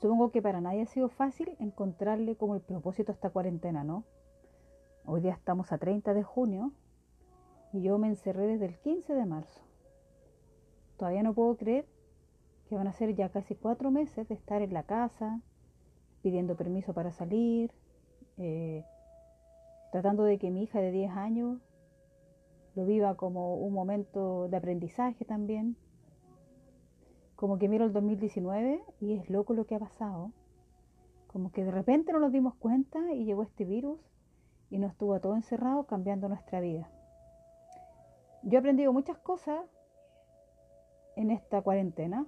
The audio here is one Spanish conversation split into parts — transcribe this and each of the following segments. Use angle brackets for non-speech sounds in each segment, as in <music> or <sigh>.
Supongo que para nadie ha sido fácil encontrarle como el propósito a esta cuarentena, ¿no? Hoy día estamos a 30 de junio y yo me encerré desde el 15 de marzo. Todavía no puedo creer que van a ser ya casi cuatro meses de estar en la casa, pidiendo permiso para salir, eh, tratando de que mi hija de 10 años lo viva como un momento de aprendizaje también. Como que miro el 2019 y es loco lo que ha pasado. Como que de repente no nos dimos cuenta y llegó este virus y nos estuvo todo encerrado cambiando nuestra vida. Yo he aprendido muchas cosas en esta cuarentena.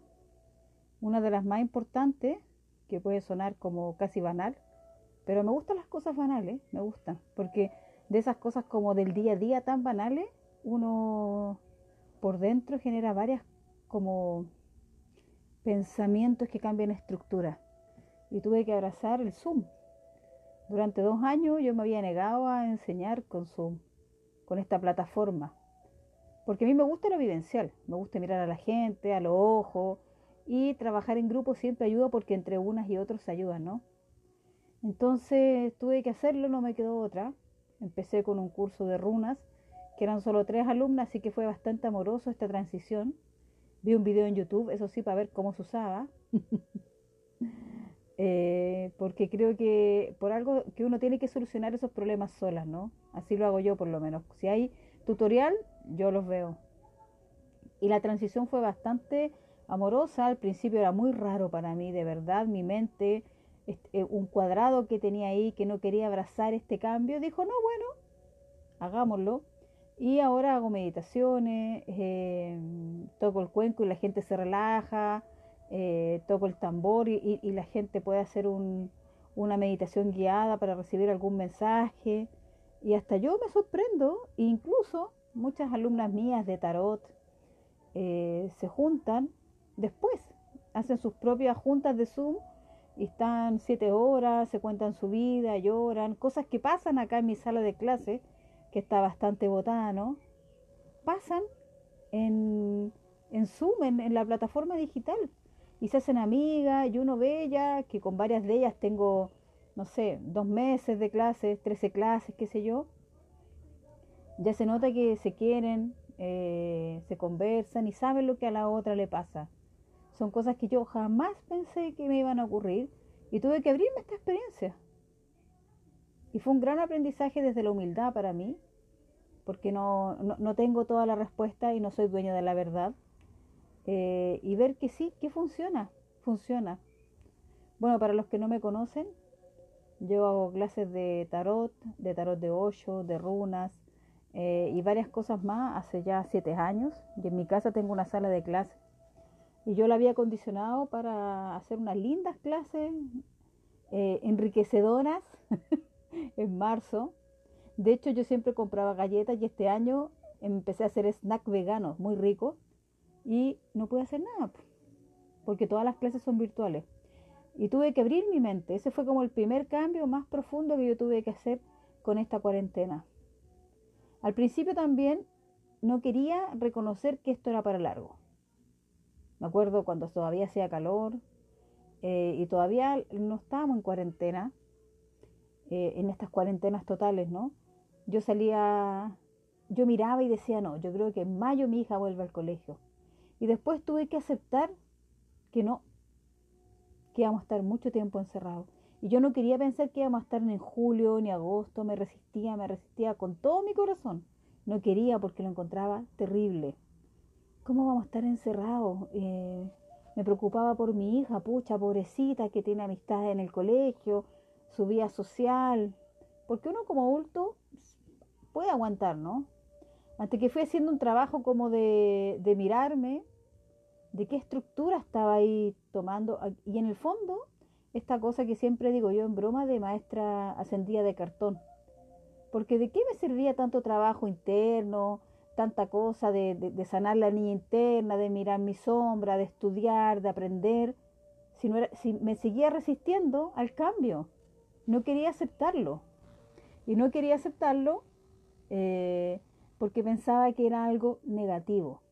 Una de las más importantes, que puede sonar como casi banal, pero me gustan las cosas banales, me gustan, porque de esas cosas como del día a día tan banales, uno por dentro genera varias como pensamientos que cambian estructura. Y tuve que abrazar el Zoom. Durante dos años yo me había negado a enseñar con Zoom, con esta plataforma. Porque a mí me gusta lo vivencial, me gusta mirar a la gente, a los ojos, y trabajar en grupo siempre ayuda porque entre unas y otros se ayudan, ¿no? Entonces tuve que hacerlo, no me quedó otra. Empecé con un curso de runas, que eran solo tres alumnas, así que fue bastante amoroso esta transición. Vi un video en YouTube, eso sí, para ver cómo se usaba. <laughs> Eh, porque creo que por algo que uno tiene que solucionar esos problemas solas, ¿no? Así lo hago yo por lo menos. Si hay tutorial, yo los veo. Y la transición fue bastante amorosa. Al principio era muy raro para mí, de verdad, mi mente, este, un cuadrado que tenía ahí que no quería abrazar este cambio, dijo, no, bueno, hagámoslo. Y ahora hago meditaciones, eh, toco el cuenco y la gente se relaja, eh, toco el tambor y, la gente puede hacer una meditación guiada para recibir algún mensaje. Y hasta yo me sorprendo, incluso muchas alumnas mías de tarot eh, se juntan después, hacen sus propias juntas de Zoom y están siete horas, se cuentan su vida, lloran, cosas que pasan acá en mi sala de clase, que está bastante botada, ¿no? Pasan en, en Zoom, en, la plataforma digital, y se hacen amigas, y uno ve ya que con varias de ellas tengo, no sé, dos meses de clases, trece clases, qué sé yo, ya se nota que se quieren, eh, se conversan y saben lo que a la otra le pasa. Son cosas que yo jamás pensé que me iban a ocurrir y tuve que abrirme esta experiencia. Y fue un gran aprendizaje desde la humildad para mí, porque no, no, tengo toda la respuesta y no soy dueño de la verdad. Eh, y ver que sí, que funciona, funciona. Bueno, para los que no me conocen, yo hago clases de tarot, de tarot de hoyo, de runas eh, y varias cosas más hace ya siete años. Y en mi casa tengo una sala de clases y yo la había acondicionado para hacer unas lindas clases eh, enriquecedoras <laughs> en marzo. De hecho, yo siempre compraba galletas y este año empecé a hacer snack veganos muy ricos y no pude hacer nada porque todas las clases son virtuales. Y tuve que abrir mi mente. Ese fue como el primer cambio más profundo que yo tuve que hacer con esta cuarentena. Al principio también no quería reconocer que esto era para largo. Me acuerdo cuando todavía hacía calor eh, y todavía no estábamos en cuarentena, eh, en estas cuarentenas totales, ¿no? Yo salía, yo miraba y decía, no, yo creo que en mayo mi hija vuelve al colegio. Y después tuve que aceptar que no, que íbamos a estar mucho tiempo encerrados. Y yo no quería pensar que íbamos a estar en julio ni agosto, me resistía, me resistía con todo mi corazón. No quería porque lo encontraba terrible. ¿cómo vamos a estar encerrados? Eh, me preocupaba por mi hija, pucha, pobrecita, que tiene amistades en el colegio, su vida social, porque uno como adulto puede aguantar, ¿no? Hasta que fui haciendo un trabajo como de, de mirarme, de qué estructura estaba ahí tomando, y en el fondo, esta cosa que siempre digo yo en broma de maestra ascendida de cartón, porque de qué me servía tanto trabajo interno, tanta cosa de, sanar la niña interna, de mirar mi sombra, de estudiar, de aprender, si, no era, si me seguía resistiendo al cambio, no quería aceptarlo. Y no quería aceptarlo eh, porque pensaba que era algo negativo.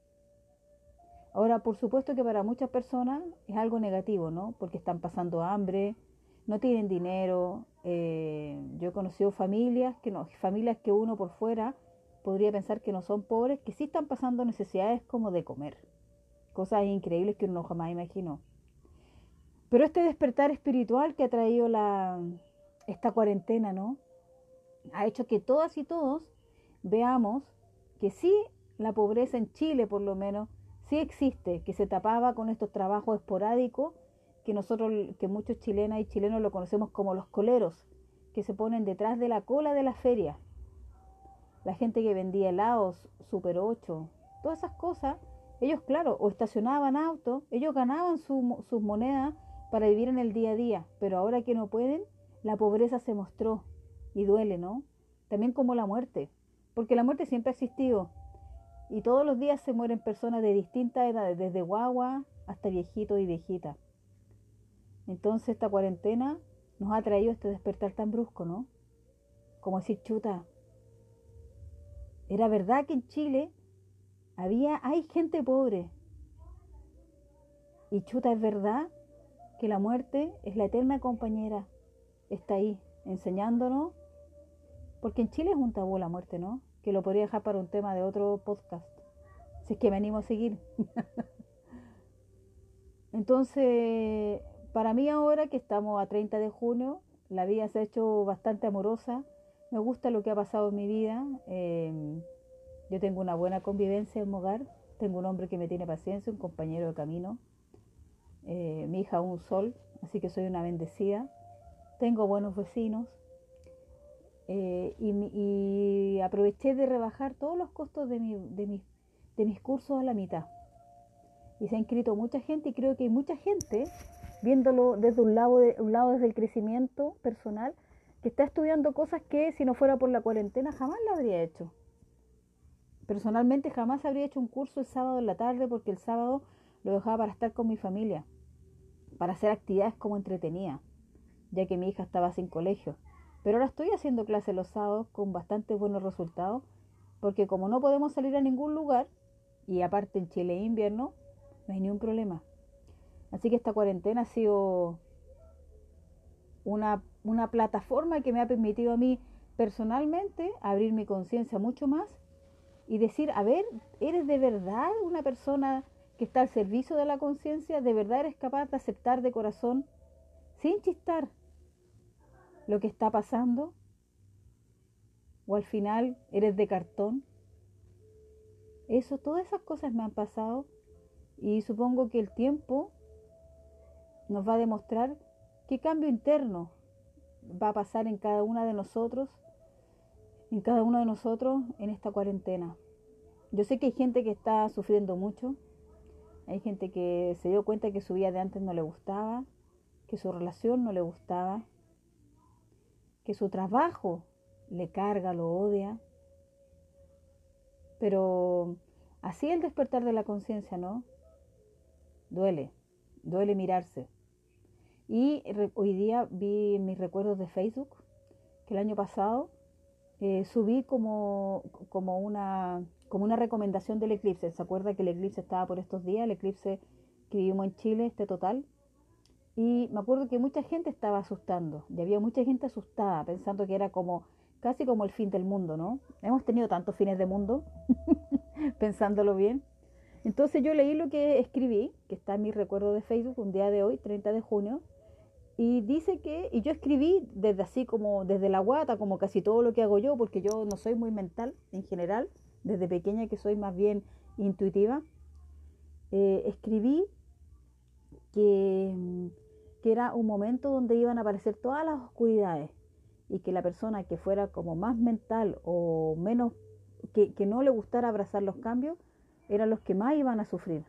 Ahora, por supuesto que para muchas personas es algo negativo, ¿no? Porque están pasando hambre, no tienen dinero. Eh, yo he conocido familias que no, familias que uno por fuera podría pensar que no son pobres, que sí están pasando necesidades como de comer. Cosas increíbles que uno jamás imaginó. Pero este despertar espiritual que ha traído la, esta cuarentena, ¿no? Ha hecho que todas y todos veamos que sí, la pobreza en Chile por lo menos, sí existe, que se tapaba con estos trabajos esporádicos, que nosotros, que muchos chilenas y chilenos lo conocemos como los coleros, que se ponen detrás de la cola de la feria. La gente que vendía helados, Super 8, todas esas cosas, ellos, claro, o estacionaban autos, ellos ganaban sus monedas para vivir en el día a día, pero ahora que no pueden, la pobreza se mostró y duele, ¿no? También como la muerte, porque la muerte siempre ha existido y todos los días se mueren personas de distintas edades, desde guagua hasta viejito y viejita. Entonces esta cuarentena nos ha traído este despertar tan brusco, ¿no? Como decir, chuta, era verdad que en Chile había, hay gente pobre. Y chuta, es verdad que la muerte es la eterna compañera. Está ahí, enseñándonos. Porque en Chile es un tabú la muerte, ¿no? Que lo podría dejar para un tema de otro podcast. Si es que me animo a seguir. <laughs> Entonces, para mí ahora que estamos a 30 de junio, la vida se ha hecho bastante amorosa. Me gusta lo que ha pasado en mi vida. Eh, yo tengo una buena convivencia en mi hogar. Tengo un hombre que me tiene paciencia, un compañero de camino. Eh, mi hija un sol, así que soy una bendecida. Tengo buenos vecinos. Eh, y, aproveché de rebajar todos los costos de, de, de mis cursos a la mitad. Y se ha inscrito mucha gente y creo que hay mucha gente viéndolo desde un lado, de, un lado desde el crecimiento personal, que está estudiando cosas que si no fuera por la cuarentena jamás lo habría hecho. Personalmente jamás habría hecho un curso el sábado en la tarde porque el sábado lo dejaba para estar con mi familia para hacer actividades como entretenida, ya que mi hija estaba sin colegio. Pero ahora estoy haciendo clases los sábados con bastante buenos resultados, porque como no podemos salir a ningún lugar, y aparte en Chile invierno, no hay ningún problema. Así que esta cuarentena ha sido una, una plataforma que me ha permitido a mí personalmente abrir mi conciencia mucho más y decir, a ver, ¿eres de verdad una persona que está al servicio de la conciencia, de verdad eres capaz de aceptar de corazón, sin chistar, lo que está pasando? ¿O al final eres de cartón? Eso, todas esas cosas me han pasado y supongo que el tiempo nos va a demostrar qué cambio interno va a pasar en cada una de nosotros, en cada uno de nosotros en esta cuarentena. Yo sé que hay gente que está sufriendo mucho, hay gente que se dio cuenta que su vida de antes no le gustaba, que su relación no le gustaba, que su trabajo le carga, lo odia. Pero así el despertar de la conciencia, ¿no? Duele, duele mirarse. Y hoy día vi en mis recuerdos de Facebook que el año pasado eh, subí como, como una como una recomendación del eclipse. ¿Se acuerda que el eclipse estaba por estos días? El eclipse que vivimos en Chile, este total. Y me acuerdo que mucha gente estaba asustando. Y había mucha gente asustada, pensando que era como casi como el fin del mundo, ¿no? Hemos tenido tantos fines de mundo, <laughs> pensándolo bien. Entonces yo leí lo que escribí, que está en mi recuerdo de Facebook, un día de hoy, 30 de junio, y dice que, y yo escribí desde así como, desde la guata, como casi todo lo que hago yo, porque yo no soy muy mental en general, desde pequeña que soy más bien intuitiva, eh, escribí que, era un momento donde iban a aparecer todas las oscuridades y que la persona que fuera como más mental o menos, que, que no le gustara abrazar los cambios, eran los que más iban a sufrir.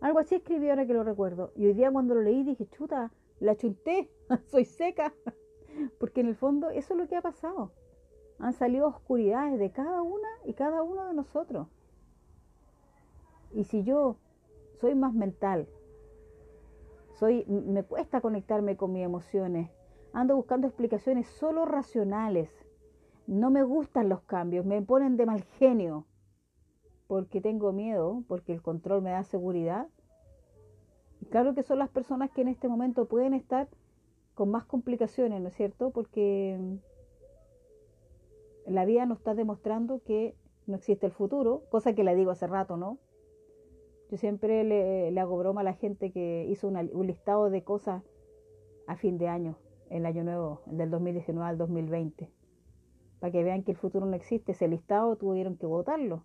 Algo así escribí ahora que lo recuerdo. Y hoy día cuando lo leí dije, chuta, la chunté, <laughs> soy seca. <laughs> Porque en el fondo eso es lo que ha pasado han salido oscuridades de cada una y cada uno de nosotros. Y si yo soy más mental, soy, me cuesta conectarme con mis emociones, ando buscando explicaciones solo racionales, no me gustan los cambios, me ponen de mal genio, porque tengo miedo, porque el control me da seguridad. claro que son las personas que en este momento pueden estar con más complicaciones, ¿no es cierto? Porque la vida nos está demostrando que no existe el futuro, cosa que le digo hace rato, ¿no? Yo siempre le, hago broma a la gente que hizo un listado de cosas a fin de año, el año nuevo, del 2019 al 2020, para que vean que el futuro no existe. Ese listado tuvieron que votarlo.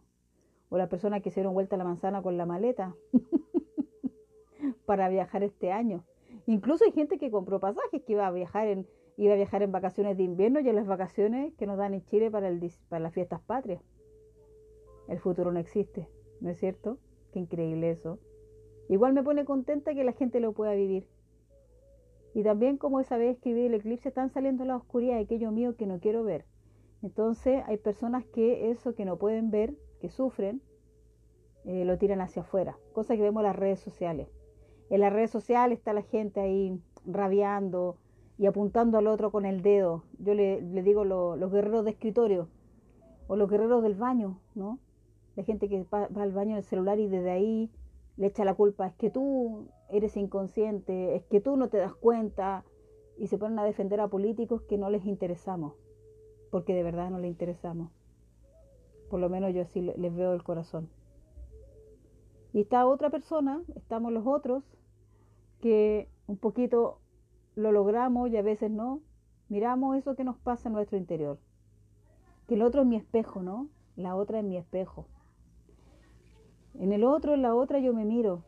O las personas que hicieron vuelta a la manzana con la maleta <laughs> para viajar este año. Incluso hay gente que compró pasajes que iba a viajar en, iba a viajar en vacaciones de invierno y en las vacaciones que nos dan en Chile para, el, para las fiestas patrias. El futuro no existe, ¿no es cierto? Qué increíble eso. Igual me pone contenta que la gente lo pueda vivir. Y también como esa vez que el eclipse, están saliendo la oscuridad de aquello mío que no quiero ver. Entonces hay personas que eso que no pueden ver, que sufren, eh, lo tiran hacia afuera. Cosa que vemos en las redes sociales. En las redes sociales está la gente ahí rabiando y apuntando al otro con el dedo. Yo le, digo los guerreros de escritorio o los guerreros del baño, ¿no? La gente que va, al baño del celular y desde ahí le echa la culpa, es que tú eres inconsciente, es que tú no te das cuenta y se ponen a defender a políticos que no les interesamos, porque de verdad no les interesamos. Por lo menos yo así les veo el corazón. Y está otra persona, estamos los otros, que un poquito lo logramos y a veces no, miramos eso que nos pasa en nuestro interior. Que el otro es mi espejo, ¿no? La otra es mi espejo. En el otro, en la otra yo me miro.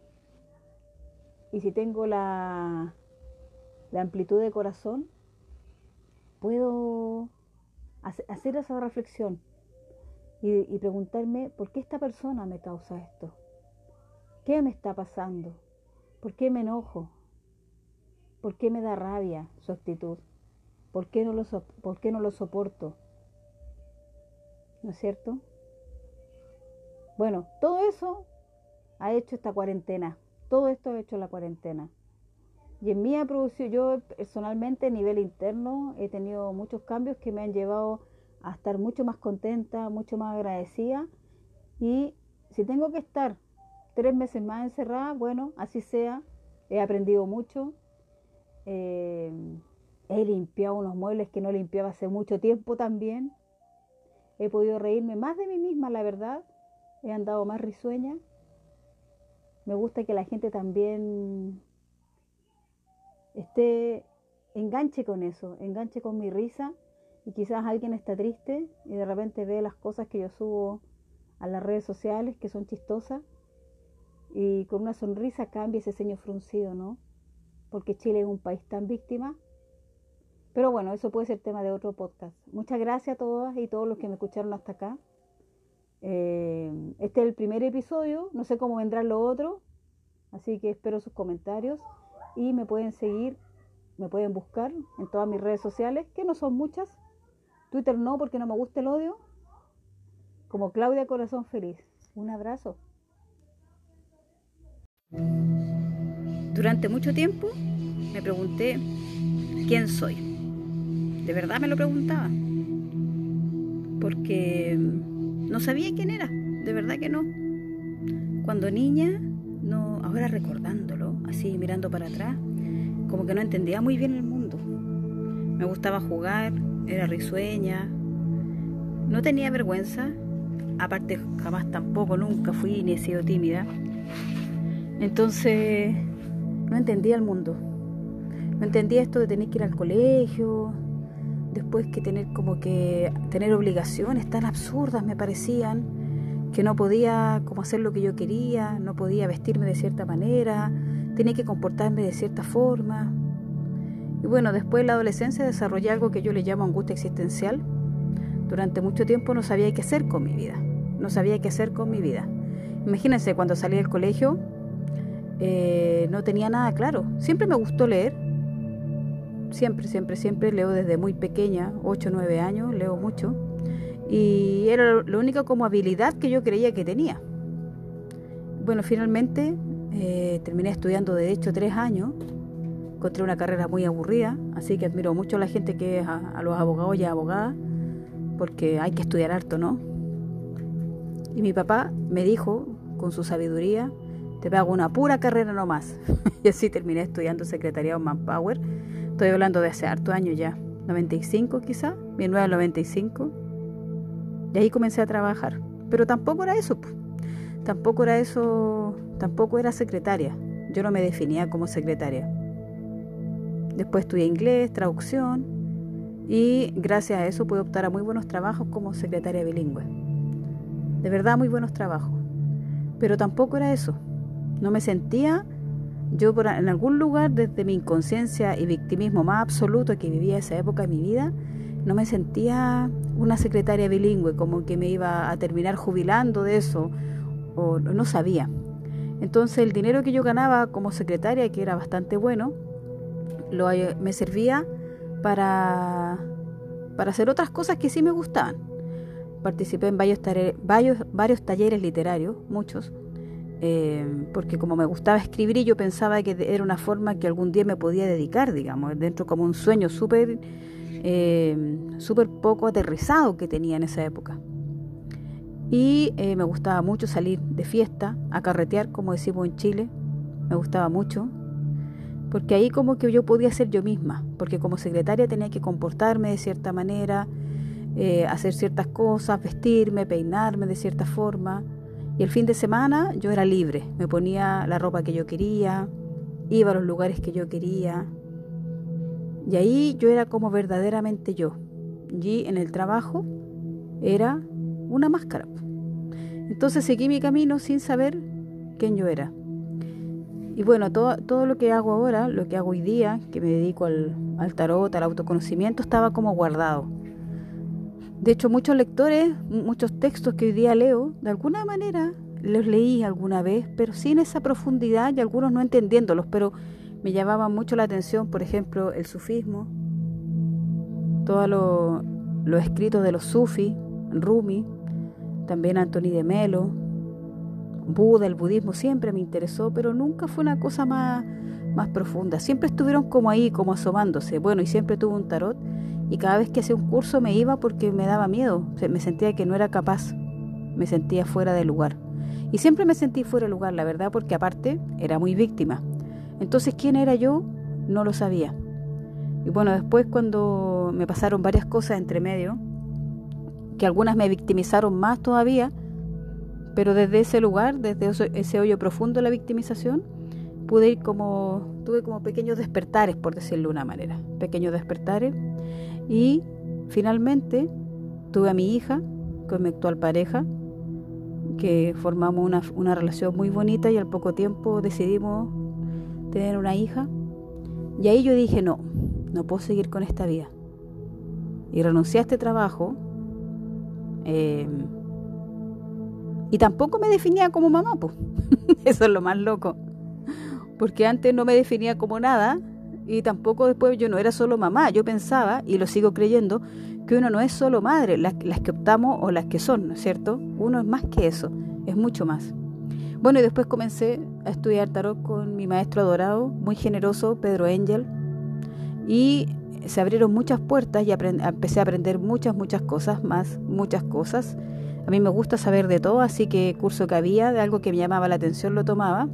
Y si tengo la, la amplitud de corazón, puedo hacer esa reflexión y, preguntarme por qué esta persona me causa esto. ¿Qué me está pasando? ¿Por qué me enojo? ¿Por qué me da rabia su actitud? ¿Por qué no lo, por qué no lo soporto? ¿No es cierto? Bueno, todo eso ha hecho esta cuarentena. Todo esto ha hecho la cuarentena. Y en mí ha producido, yo personalmente a nivel interno he tenido muchos cambios que me han llevado a estar mucho más contenta, mucho más agradecida. Y si tengo que estar tres meses más encerrada, bueno, así sea, he aprendido mucho. Eh, he limpiado unos muebles que no limpiaba hace mucho tiempo también. He podido reírme más de mí misma, la verdad. He andado más risueña. Me gusta que la gente también esté, enganche con eso, enganche con mi risa. Y quizás alguien está triste y de repente ve las cosas que yo subo a las redes sociales que son chistosas y con una sonrisa cambia ese ceño fruncido, ¿no? Porque Chile es un país tan víctima. Pero bueno, eso puede ser tema de otro podcast. Muchas gracias a todas y todos los que me escucharon hasta acá. Eh, este es el primer episodio, no sé cómo vendrá lo otro, así que espero sus comentarios y me pueden seguir, me pueden buscar en todas mis redes sociales, que no son muchas. Twitter no, porque no me gusta el odio. Como Claudia Corazón Feliz. Un abrazo. Durante mucho tiempo me pregunté quién soy. De verdad me lo preguntaba. Porque no sabía quién era, de verdad que no. Cuando niña, no, ahora recordándolo, así mirando para atrás, como que no entendía muy bien el mundo. Me gustaba jugar, era risueña, no tenía vergüenza, aparte jamás tampoco, nunca fui ni he sido tímida. Entonces, no entendía el mundo. No entendía esto de tener que ir al colegio, después que tener como que tener obligaciones tan absurdas me parecían, que no podía como hacer lo que yo quería, no podía vestirme de cierta manera, tenía que comportarme de cierta forma. Y bueno, después de la adolescencia desarrollé algo que yo le llamo angustia existencial. Durante mucho tiempo no sabía qué hacer con mi vida, no sabía qué hacer con mi vida. Imagínense, cuando salí del colegio eh, no tenía nada claro. Siempre me gustó leer, siempre, siempre, siempre leo desde muy pequeña, 8 o 9 años, leo mucho. Y era la única como habilidad que yo creía que tenía. Bueno, finalmente eh, terminé estudiando de hecho tres años. Encontré una carrera muy aburrida, así que admiro mucho a la gente que es a, los abogados y abogadas, porque hay que estudiar harto, ¿no? Y mi papá me dijo, con su sabiduría, te pago una pura carrera nomás. <laughs> y así terminé estudiando secretariado Manpower. Estoy hablando de hace harto años ya, 95 quizá, 1995. Y ahí comencé a trabajar. Pero tampoco era eso, tampoco era eso, tampoco era secretaria. Yo no me definía como secretaria. Después estudié inglés, traducción y gracias a eso pude optar a muy buenos trabajos como secretaria bilingüe. De verdad muy buenos trabajos. Pero tampoco era eso. No me sentía yo por, en algún lugar desde mi inconsciencia y victimismo más absoluto que vivía esa época de mi vida, no me sentía una secretaria bilingüe, como que me iba a terminar jubilando de eso, o no sabía. Entonces el dinero que yo ganaba como secretaria, que era bastante bueno, lo, me servía para, para hacer otras cosas que sí me gustaban. Participé en varios, varios, varios talleres literarios, muchos, eh, porque como me gustaba escribir y yo pensaba que era una forma que algún día me podía dedicar, digamos, dentro como un sueño súper eh, poco aterrizado que tenía en esa época. Y eh, me gustaba mucho salir de fiesta, a carretear, como decimos en Chile. Me gustaba mucho. Porque ahí como que yo podía ser yo misma. Porque como secretaria tenía que comportarme de cierta manera, eh, hacer ciertas cosas, vestirme, peinarme de cierta forma. Y el fin de semana yo era libre. Me ponía la ropa que yo quería, iba a los lugares que yo quería. Y ahí yo era como verdaderamente yo. Y en el trabajo era una máscara. Entonces seguí mi camino sin saber quién yo era. Y bueno, todo, todo lo que hago ahora, lo que hago hoy día, que me dedico al, al tarot, al autoconocimiento, estaba como guardado. De hecho, muchos lectores, muchos textos que hoy día leo, de alguna manera los leí alguna vez, pero sin esa profundidad y algunos no entendiéndolos, pero me llamaba mucho la atención, por ejemplo, el sufismo, todos los lo escritos de los sufis, Rumi, también Antoni de Melo, Buda, el budismo siempre me interesó, pero nunca fue una cosa más, más profunda. Siempre estuvieron como ahí, como asomándose. Bueno, y siempre tuve un tarot y cada vez que hacía un curso me iba porque me daba miedo, me sentía que no era capaz, me sentía fuera de lugar. Y siempre me sentí fuera de lugar, la verdad, porque aparte era muy víctima. Entonces, ¿quién era yo? No lo sabía. Y bueno, después cuando me pasaron varias cosas entre medio, que algunas me victimizaron más todavía, pero desde ese lugar, desde ese hoyo profundo de la victimización, pude ir como, tuve como pequeños despertares, por decirlo de una manera, pequeños despertares, y finalmente tuve a mi hija con mi actual pareja, que formamos una, una relación muy bonita y al poco tiempo decidimos tener una hija. Y ahí yo dije, no, no puedo seguir con esta vida. Y renuncié a este trabajo. Eh, y tampoco me definía como mamá, pues. <laughs> Eso es lo más loco. Porque antes no me definía como nada y tampoco después yo no era solo mamá. Yo pensaba, y lo sigo creyendo, que uno no es solo madre, las, las que optamos o las que son, ¿no es cierto? Uno es más que eso, es mucho más. Bueno, y después comencé a estudiar tarot con mi maestro adorado, muy generoso, Pedro Angel, y se abrieron muchas puertas y empecé a aprender muchas, muchas cosas, más, muchas cosas. A mí me gusta saber de todo, así que curso que había, de algo que me llamaba la atención, lo tomaba.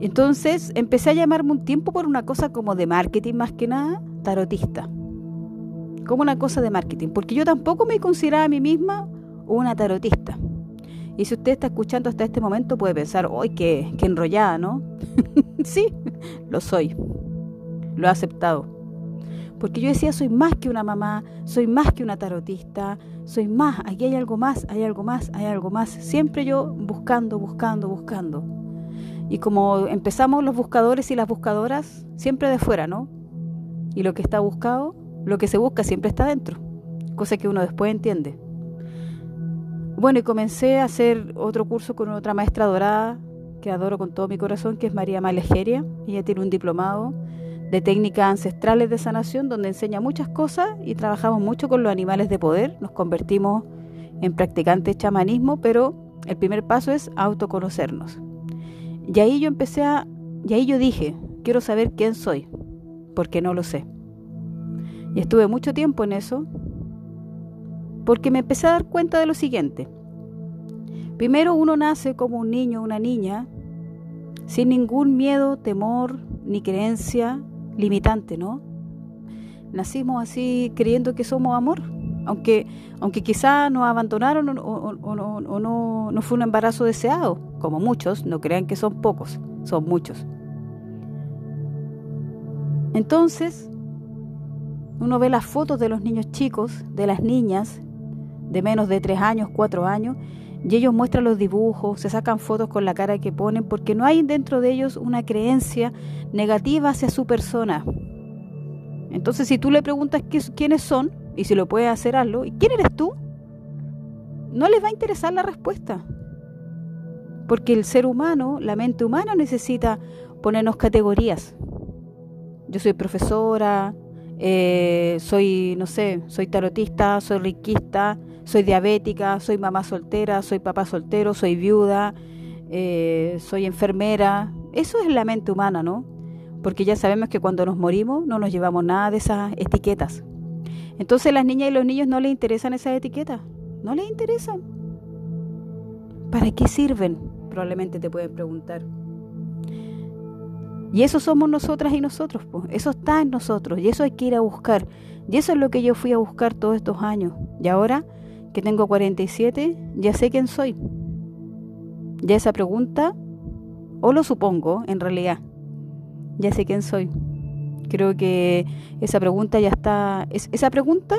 Entonces empecé a llamarme un tiempo por una cosa como de marketing más que nada, tarotista. Como una cosa de marketing, porque yo tampoco me consideraba a mí misma una tarotista. Y si usted está escuchando hasta este momento puede pensar, ¡ay, qué, qué enrollada, ¿no? <laughs> sí, lo soy. Lo he aceptado. Porque yo decía, soy más que una mamá, soy más que una tarotista, soy más, aquí hay algo más, hay algo más, hay algo más. Siempre yo buscando, buscando, buscando. Y como empezamos los buscadores y las buscadoras, siempre de fuera, ¿no? Y lo que está buscado, lo que se busca siempre está dentro. Cosa que uno después entiende. Bueno, y comencé a hacer otro curso con otra maestra dorada que adoro con todo mi corazón, que es María Malejeria. Ella tiene un diplomado de técnicas ancestrales de sanación donde enseña muchas cosas y trabajamos mucho con los animales de poder. Nos convertimos en practicantes chamanismo, pero el primer paso es autoconocernos. Y ahí yo empecé a, y ahí yo dije, quiero saber quién soy, porque no lo sé. Y estuve mucho tiempo en eso, porque me empecé a dar cuenta de lo siguiente. Primero uno nace como un niño una niña, sin ningún miedo, temor, ni creencia limitante, ¿no? Nacimos así creyendo que somos amor, aunque, aunque quizá nos abandonaron o, no, no fue un embarazo deseado, como muchos, no crean que son pocos, son muchos. Entonces, uno ve las fotos de los niños chicos, de las niñas, de menos de tres años, cuatro años, y ellos muestran los dibujos, se sacan fotos con la cara que ponen, porque no hay dentro de ellos una creencia negativa hacia su persona. Entonces, si tú le preguntas quiénes son, y si lo puedes hacer, hazlo, ¿y quién eres tú? No les va a interesar la respuesta. Porque el ser humano, la mente humana necesita ponernos categorías. Yo soy profesora, eh, soy, no sé, soy tarotista, soy riquista, soy diabética, soy mamá soltera, soy papá soltero, soy viuda, eh, soy enfermera. Eso es la mente humana, ¿no? Porque ya sabemos que cuando nos morimos no nos llevamos nada de esas etiquetas. Entonces las niñas y los niños no les interesan esas etiquetas, no les interesan. ¿Para qué sirven? Probablemente te pueden preguntar. Y eso somos nosotras y nosotros, pues. eso está en nosotros y eso hay que ir a buscar. Y eso es lo que yo fui a buscar todos estos años. Y ahora que tengo 47, ya sé quién soy. Ya esa pregunta, o lo supongo en realidad, ya sé quién soy. Creo que esa pregunta ya está, esa pregunta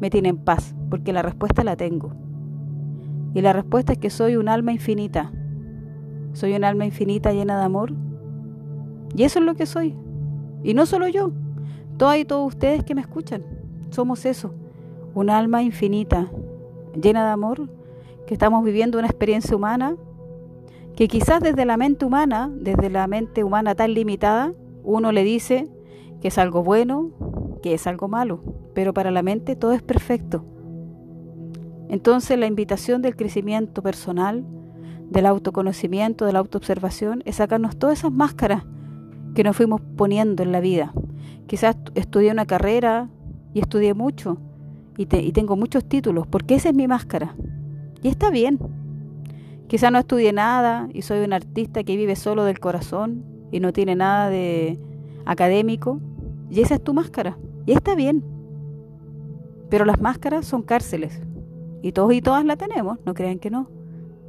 me tiene en paz, porque la respuesta la tengo. Y la respuesta es que soy un alma infinita. Soy un alma infinita llena de amor y eso es lo que soy. Y no solo yo, todas y todos ustedes que me escuchan. Somos eso, un alma infinita, llena de amor, que estamos viviendo una experiencia humana, que quizás desde la mente humana, desde la mente humana tan limitada, uno le dice que es algo bueno, que es algo malo, pero para la mente todo es perfecto. Entonces la invitación del crecimiento personal, del autoconocimiento, de la autoobservación, es sacarnos todas esas máscaras que nos fuimos poniendo en la vida. Quizás estudié una carrera y estudié mucho y, tengo muchos títulos, porque esa es mi máscara. Y está bien. Quizás no estudié nada y soy un artista que vive solo del corazón y no tiene nada de académico. Y esa es tu máscara. Y está bien. Pero las máscaras son cárceles. Y todos y todas la tenemos, no crean que no.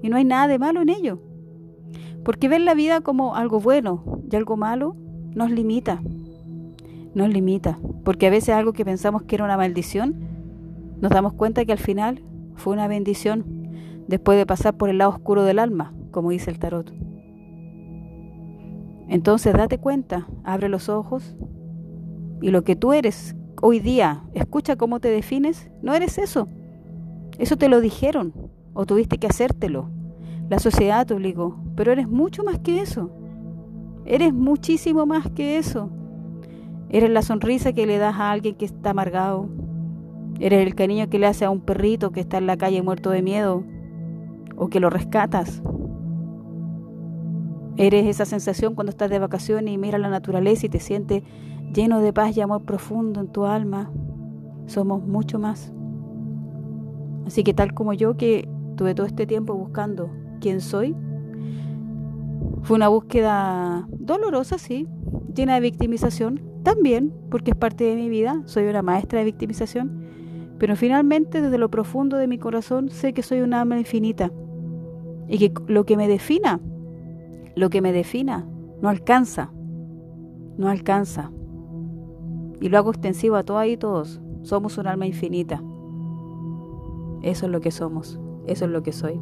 Y no hay nada de malo en ello. Porque ver la vida como algo bueno y algo malo nos limita. Nos limita. Porque a veces algo que pensamos que era una maldición, nos damos cuenta que al final fue una bendición después de pasar por el lado oscuro del alma, como dice el tarot. Entonces date cuenta, abre los ojos y lo que tú eres hoy día, escucha cómo te defines, no eres eso. Eso te lo dijeron o tuviste que hacértelo. La sociedad te obligó, pero eres mucho más que eso. Eres muchísimo más que eso. Eres la sonrisa que le das a alguien que está amargado. Eres el cariño que le hace a un perrito que está en la calle muerto de miedo o que lo rescatas. Eres esa sensación cuando estás de vacaciones y miras la naturaleza y te sientes lleno de paz y amor profundo en tu alma. Somos mucho más. Así que tal como yo que tuve todo este tiempo buscando quién soy. Fue una búsqueda dolorosa, sí, llena de victimización, también, porque es parte de mi vida, soy una maestra de victimización, pero finalmente desde lo profundo de mi corazón sé que soy una alma infinita y que lo que me defina, lo que me defina, no alcanza, no alcanza. Y lo hago extensivo a todas y todos, somos un alma infinita. Eso es lo que somos, eso es lo que soy.